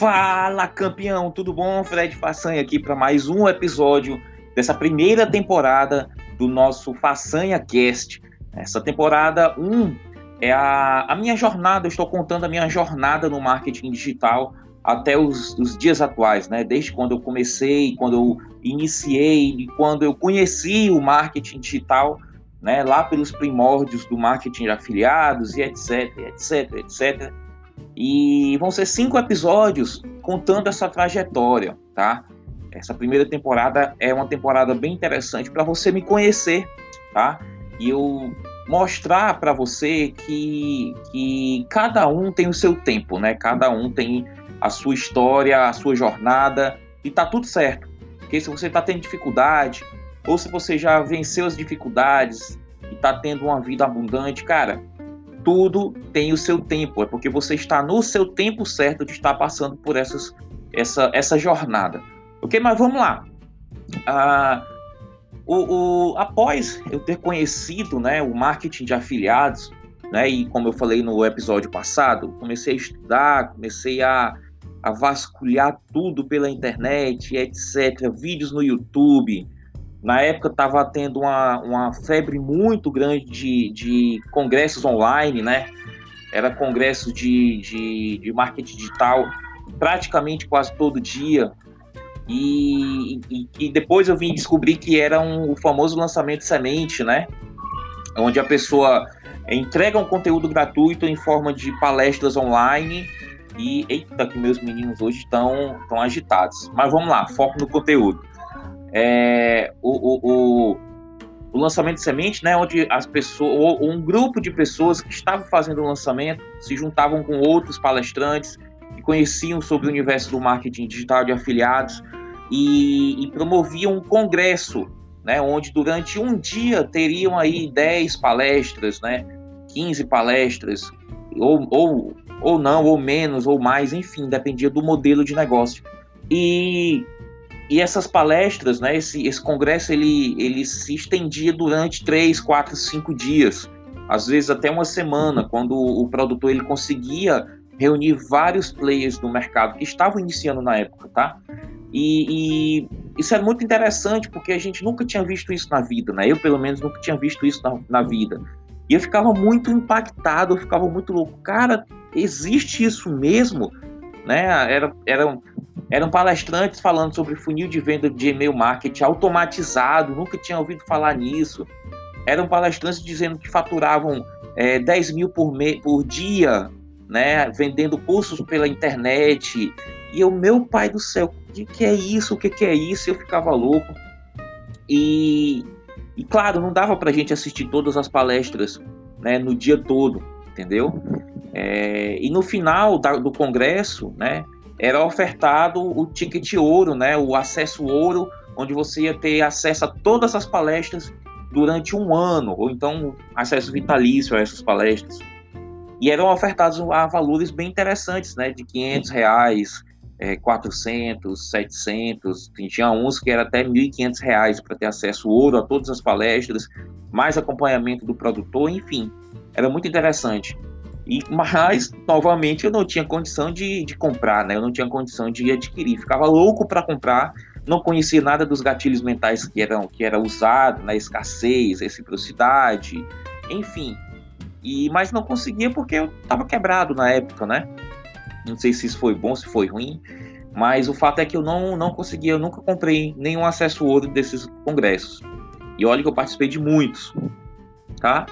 Fala campeão, tudo bom? Fred Façanha aqui para mais um episódio dessa primeira temporada do nosso Façanha Cast. Essa temporada 1 é a, a minha jornada, eu estou contando a minha jornada no marketing digital até os, os, dias atuais, né? Desde quando eu comecei, quando eu iniciei, quando eu conheci o marketing digital, né? Lá pelos primórdios do marketing de afiliados e etc, etc, etc. E vão ser cinco episódios contando essa trajetória, tá? Essa primeira temporada é uma temporada bem interessante para você me conhecer, tá? E eu mostrar para você que, que cada um tem o seu tempo, né? Cada um tem a sua história, a sua jornada e tá tudo certo. Porque se você está tendo dificuldade ou se você já venceu as dificuldades e está tendo uma vida abundante, cara, tudo tem o seu tempo. É porque você está no seu tempo certo de estar passando por essas, essa, essa jornada. Ok? Mas vamos lá. Ah, o, o, após eu ter conhecido né, o marketing de afiliados, né, e como eu falei no episódio passado, comecei a estudar, comecei a, a vasculhar tudo pela internet, etc., vídeos no YouTube, na época estava tendo uma, uma febre muito grande de, de congressos online, né? Era congresso de, de, de marketing digital praticamente quase todo dia. E, e, e, depois eu vim descobrir que era um, o famoso lançamento semente, né? Onde a pessoa entrega um conteúdo gratuito em forma de palestras online. E eita, que meus meninos hoje estão tão agitados. Mas vamos lá, foco no conteúdo é, o, o, o, lançamento de semente, né, onde as pessoas, ou um grupo de pessoas que estavam fazendo o lançamento se juntavam com outros palestrantes que conheciam sobre o universo do marketing digital de afiliados e, e promoviam um congresso, né, onde durante um dia teriam aí 10 palestras, né, 15 palestras, ou, ou, ou não, ou menos, ou mais, enfim, dependia do modelo de negócio. E e essas palestras, né, esse, esse congresso, ele, ele se estendia durante três, quatro, cinco dias, às vezes até uma semana, quando o produtor ele conseguia reunir vários players do mercado que estavam iniciando na época, tá? E, e, isso é muito interessante porque a gente nunca tinha visto isso na vida, né? Eu, pelo menos, nunca tinha visto isso na, na vida. E eu ficava muito impactado, eu ficava muito louco. Cara, existe isso mesmo? Né? Era, era eram palestrantes falando sobre funil de venda de e-mail marketing automatizado, nunca tinha ouvido falar nisso. Eram palestrantes dizendo que faturavam é, 10 mil por, me, por dia, né, vendendo cursos pela internet. E eu, meu pai do céu, o que, que é isso? O que, que é isso? Eu ficava louco. E, e claro, não dava para a gente assistir todas as palestras né, no dia todo, entendeu? É, e no final da, do congresso, né, era ofertado o ticket ouro, né, o acesso ouro, onde você ia ter acesso a todas as palestras durante um ano, ou então acesso vitalício a essas palestras. E eram ofertados a valores bem interessantes, né, de 500 reais, é, 400, 700, tinha uns que era até 1.500 reais para ter acesso ouro a todas as palestras, mais acompanhamento do produtor, enfim, era muito interessante. E, mas, novamente, eu não tinha condição de, de comprar, né? Eu não tinha condição de adquirir. Ficava louco para comprar, não conhecia nada dos gatilhos mentais que eram que era usado na né? escassez, reciprocidade, enfim. E mas não conseguia porque eu estava quebrado na época, né? Não sei se isso foi bom, se foi ruim, mas o fato é que eu não não conseguia, eu nunca comprei nenhum acesso ouro desses congressos. E olha que eu participei de muitos, tá?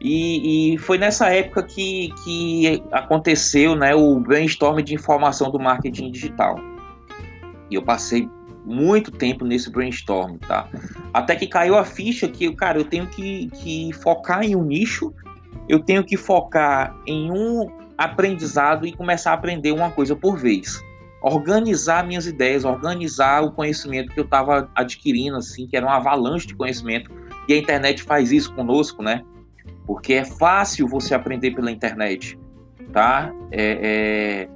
E, e, foi nessa época que, que aconteceu né, o brainstorm de informação do marketing digital. E eu passei muito tempo nesse brainstorm, tá? Até que caiu a ficha que, cara, eu tenho que, que focar em um nicho, eu tenho que focar em um aprendizado e começar a aprender uma coisa por vez. Organizar minhas ideias, organizar o conhecimento que eu estava adquirindo, assim, que era uma avalanche de conhecimento. E a internet faz isso conosco, né? Porque é fácil você aprender pela internet, tá? É,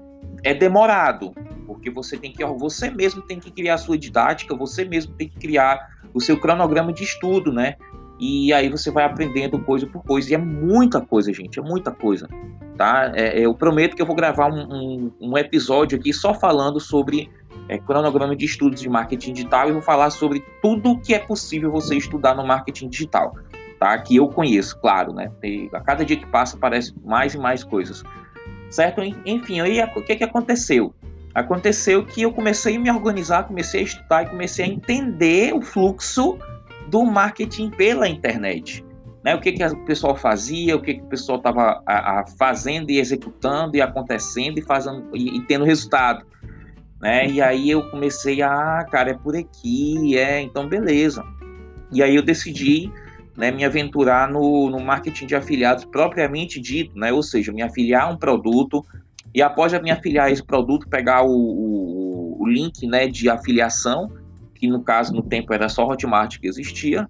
é, é, demorado, porque você tem que, você mesmo tem que criar a sua didática, você mesmo tem que criar o seu cronograma de estudo, né? E aí você vai aprendendo coisa por coisa, e é muita coisa, gente, é muita coisa, tá? É, eu prometo que eu vou gravar um, um, um episódio aqui só falando sobre é, cronograma de estudos de marketing digital e vou falar sobre tudo que é possível você estudar no marketing digital, tá? Que eu conheço, claro, né? E a cada dia que passa aparece mais e mais coisas, certo? Enfim, aí o que, que aconteceu? Aconteceu que eu comecei a me organizar, comecei a estudar e comecei a entender o fluxo do marketing pela internet. Né, o que, que o pessoal fazia, o que, que o pessoal estava fazendo e executando e acontecendo e fazendo e, e, tendo resultado. Né? E aí eu comecei a, ah, cara, é por aqui, é, então beleza. E aí eu decidi né, me aventurar no, no marketing de afiliados propriamente dito, né? ou seja, me afiliar a um produto e após eu me afiliar a esse produto, pegar o, o, o link né, de afiliação, que no caso no tempo era só Hotmart que existia,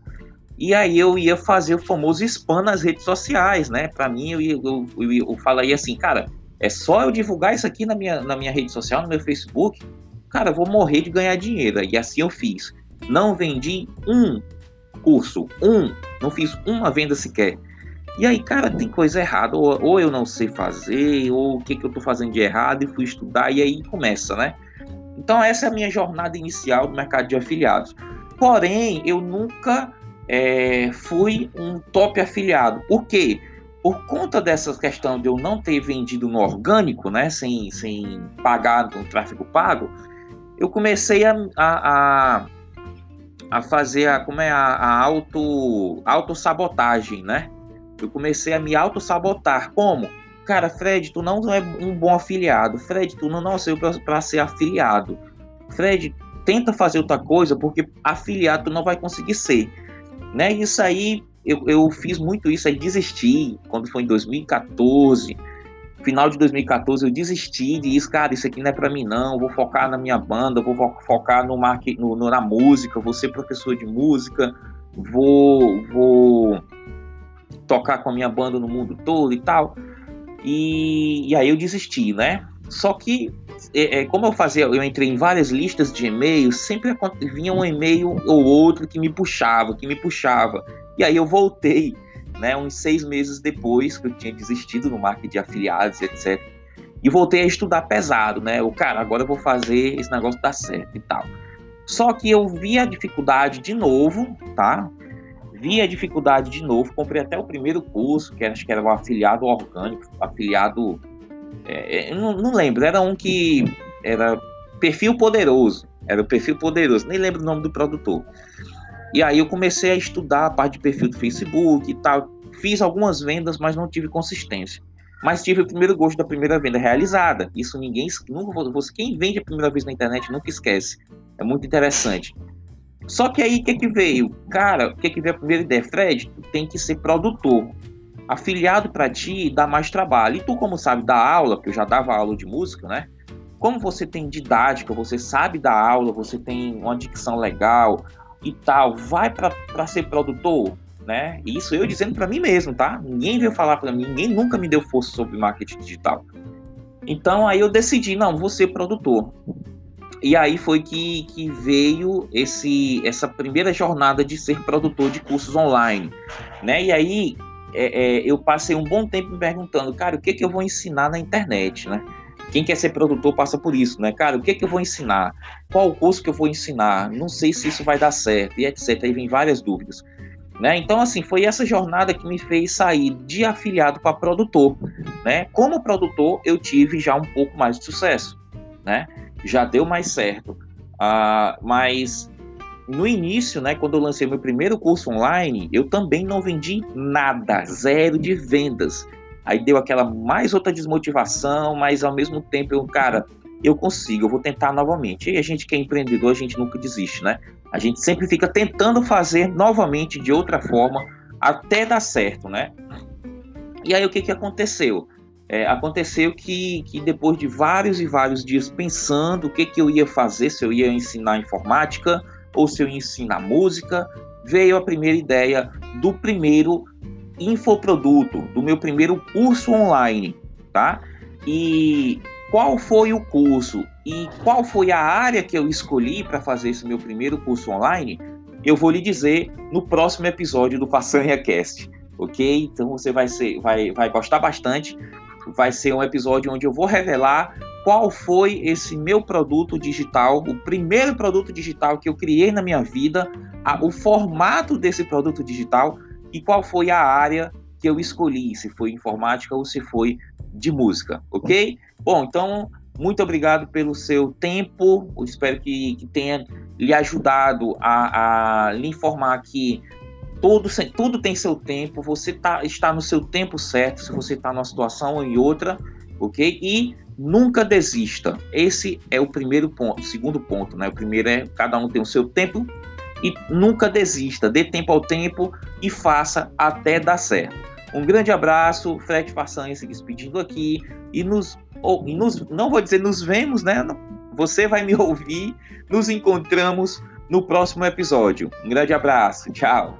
e aí eu ia fazer o famoso spam nas redes sociais, né? Para mim, eu, eu, eu, eu falaria assim, cara, é só eu divulgar isso aqui na minha, na minha rede social, no meu Facebook, cara, vou morrer de ganhar dinheiro. E assim eu fiz. Não vendi um curso, um, não fiz uma venda sequer. E aí, cara, tem coisa errada, ou, ou eu não sei fazer, ou o que, que eu tô fazendo de errado, e fui estudar, e aí começa, né? Então, essa é a minha jornada inicial do mercado de afiliados. Porém, eu nunca é, fui um top afiliado. Por quê? Por conta dessa questão de eu não ter vendido no orgânico, né, sem, sem pagar no tráfego pago, eu comecei a, a, a, a fazer a, como é, a, a auto, autossabotagem, né? Eu comecei a me autossabotar. Como? Cara, Fred, tu não é um bom afiliado. Fred, tu não nasceu para ser afiliado. Fred, tenta fazer outra coisa, porque afiliado tu não vai conseguir ser. Né? Isso aí, eu, eu fiz muito isso aí, desisti, quando foi em 2014, final de 2014, eu desisti disso, cara, isso aqui não é para mim não, vou focar na minha banda, vou focar no, marketing, no, no, na música, vou ser professor de música, vou, vou tocar com a minha banda no mundo todo e tal. E, e aí eu desisti, né? Só que, é, é, como eu fazia, eu entrei em várias listas de e-mails, sempre vinha um e-mail ou outro que me puxava, que me puxava. E aí eu voltei, né, uns seis meses depois que eu tinha desistido no marketing de afiliados, etc. E voltei a estudar pesado, né? O cara, agora eu vou fazer esse negócio dar certo e tal. Só que eu vi a dificuldade de novo, tá? Vi a dificuldade de novo, comprei até o primeiro curso, que acho que era o afiliado orgânico, afiliado é, é não, não, lembro, era um que era perfil poderoso. Era o perfil poderoso, nem lembro o nome do produtor. E aí eu comecei a estudar a parte de perfil do Facebook e tal. Fiz algumas vendas, mas não tive consistência. Mas tive o primeiro gosto da primeira venda realizada. Isso ninguém nunca você quem vende a primeira vez na internet nunca esquece. É muito interessante. Só que aí o que que veio? Cara, o que que veio a primeira ideia? Fred, tu tem que ser produtor afiliado para ti dá mais trabalho. E tu, como sabe dar aula, que eu já dava aula de música, né? Como você tem didática, você sabe dar aula, você tem uma dicção legal e tal, vai para ser produtor, né? Isso eu dizendo para mim mesmo, tá? Ninguém veio falar para mim, ninguém nunca me deu força sobre marketing digital. Então aí eu decidi, não, vou ser produtor. E aí foi que, que veio esse essa primeira jornada de ser produtor de cursos online, né? E aí é, é, eu passei um bom tempo me perguntando, cara, o que, que eu vou ensinar na internet, né? Quem quer ser produtor passa por isso, né? Cara, o que, que eu vou ensinar? Qual o curso que eu vou ensinar? Não sei se isso vai dar certo, e etc. Aí vem várias dúvidas. Né? Então, assim, foi essa jornada que me fez sair de afiliado para produtor. Né? Como produtor, eu tive já um pouco mais de sucesso. Né? Já deu mais certo. Uh, mas no início, né, quando eu lancei meu primeiro curso online, eu também não vendi nada, zero de vendas. Aí deu aquela mais outra desmotivação, mas ao mesmo tempo eu, cara, eu consigo, eu vou tentar novamente. E a gente que é empreendedor, a gente nunca desiste, né? A gente sempre fica tentando fazer novamente de outra forma até dar certo, né? E aí o que, que aconteceu? É, aconteceu que, que depois de vários e vários dias pensando o que, que eu ia fazer, se eu ia ensinar informática, ou se eu ensinar música, veio a primeira ideia do primeiro infoproduto, do meu primeiro curso online, tá? E qual foi o curso e qual foi a área que eu escolhi para fazer esse meu primeiro curso online? Eu vou lhe dizer no próximo episódio do Façanha Cast, ok? Então você vai, ser, vai, vai gostar bastante, vai ser um episódio onde eu vou revelar qual foi esse meu produto digital, o primeiro produto digital que eu criei na minha vida, a, o formato desse produto digital e qual foi a área que eu escolhi, se foi informática ou se foi de música, ok? Bom, então, muito obrigado pelo seu tempo, eu espero que, que tenha lhe ajudado a, a lhe informar que tudo, tudo tem seu tempo, você tá, está no seu tempo certo, se você está numa situação ou em outra, ok? E nunca desista. Esse é o primeiro ponto, o segundo ponto, né? O primeiro é cada um tem o seu tempo e nunca desista, dê tempo ao tempo e faça até dar certo. Um grande abraço, Fred Façanha se despedindo aqui e nos, ou, e nos, não vou dizer nos vemos, né? Você vai me ouvir, nos encontramos no próximo episódio. Um grande abraço, tchau.